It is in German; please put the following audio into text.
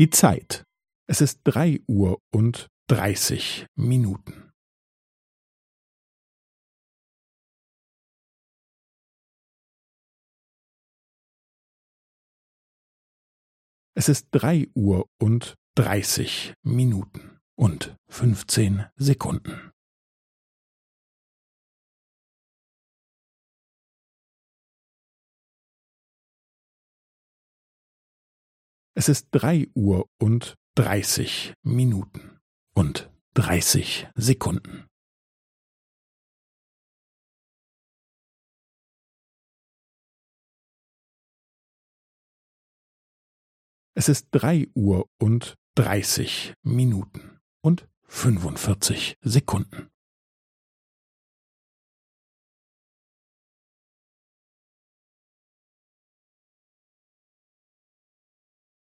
Die Zeit. Es ist drei Uhr und dreißig Minuten. Es ist drei Uhr und dreißig Minuten und fünfzehn Sekunden. Es ist drei Uhr und dreißig Minuten und dreißig Sekunden. Es ist drei Uhr und dreißig Minuten und fünfundvierzig Sekunden.